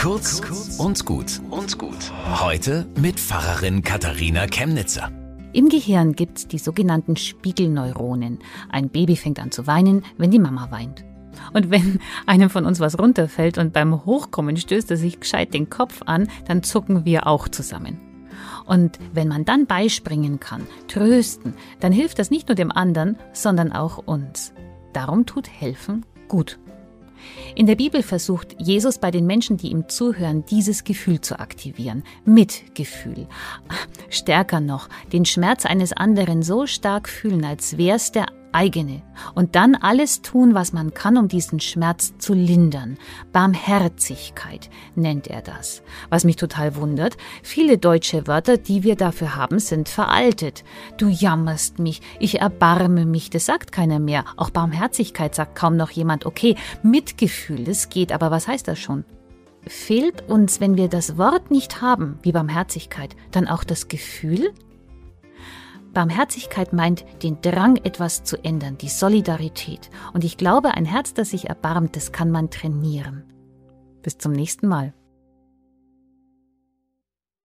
Kurz und gut und gut. Heute mit Pfarrerin Katharina Chemnitzer. Im Gehirn gibt es die sogenannten Spiegelneuronen. Ein Baby fängt an zu weinen, wenn die Mama weint. Und wenn einem von uns was runterfällt und beim Hochkommen stößt er sich gescheit den Kopf an, dann zucken wir auch zusammen. Und wenn man dann beispringen kann, trösten, dann hilft das nicht nur dem anderen, sondern auch uns. Darum tut helfen gut. In der Bibel versucht Jesus bei den Menschen, die ihm zuhören, dieses Gefühl zu aktivieren. Mitgefühl. Stärker noch, den Schmerz eines anderen so stark fühlen, als wär's der eigene und dann alles tun, was man kann, um diesen Schmerz zu lindern. Barmherzigkeit nennt er das. Was mich total wundert, viele deutsche Wörter, die wir dafür haben, sind veraltet. Du jammerst mich, ich erbarme mich, das sagt keiner mehr. Auch Barmherzigkeit sagt kaum noch jemand. Okay, Mitgefühl, das geht, aber was heißt das schon? Fehlt uns, wenn wir das Wort nicht haben, wie Barmherzigkeit, dann auch das Gefühl? Barmherzigkeit meint den Drang, etwas zu ändern, die Solidarität. Und ich glaube, ein Herz, das sich erbarmt, das kann man trainieren. Bis zum nächsten Mal.